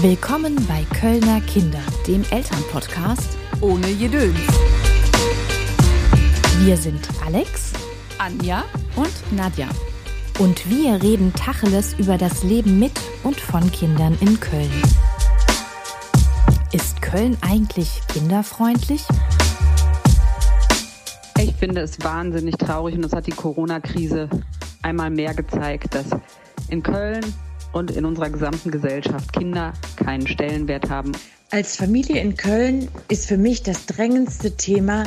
Willkommen bei Kölner Kinder, dem Elternpodcast ohne Jedöns. Wir sind Alex, Anja und Nadja. Und wir reden Tacheles über das Leben mit und von Kindern in Köln. Ist Köln eigentlich kinderfreundlich? Ich finde es wahnsinnig traurig und das hat die Corona-Krise einmal mehr gezeigt, dass in Köln und in unserer gesamten Gesellschaft Kinder keinen Stellenwert haben. Als Familie in Köln ist für mich das drängendste Thema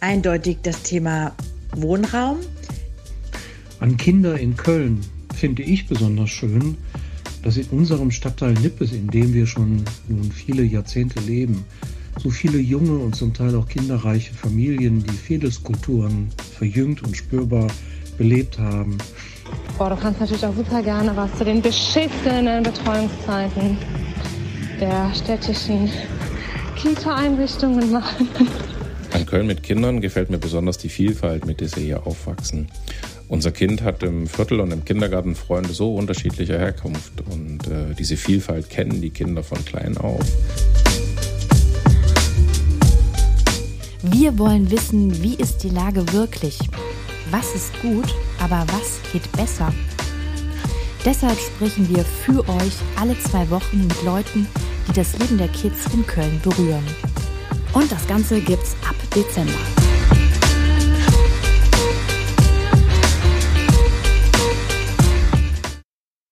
eindeutig das Thema Wohnraum. An Kinder in Köln finde ich besonders schön, dass in unserem Stadtteil Nippes, in dem wir schon nun viele Jahrzehnte leben, so viele junge und zum Teil auch kinderreiche Familien, die Kulturen verjüngt und spürbar belebt haben. Boah, du kannst natürlich auch super gerne was zu den beschissenen Betreuungszeiten der städtischen Kita-Einrichtungen machen. An Köln mit Kindern gefällt mir besonders die Vielfalt, mit der sie hier aufwachsen. Unser Kind hat im Viertel und im Kindergarten Freunde so unterschiedlicher Herkunft und äh, diese Vielfalt kennen die Kinder von klein auf. Wir wollen wissen, wie ist die Lage wirklich? Was ist gut, aber was geht besser? Deshalb sprechen wir für euch alle zwei Wochen mit Leuten, die das Leben der Kids in Köln berühren. Und das Ganze gibt's ab Dezember.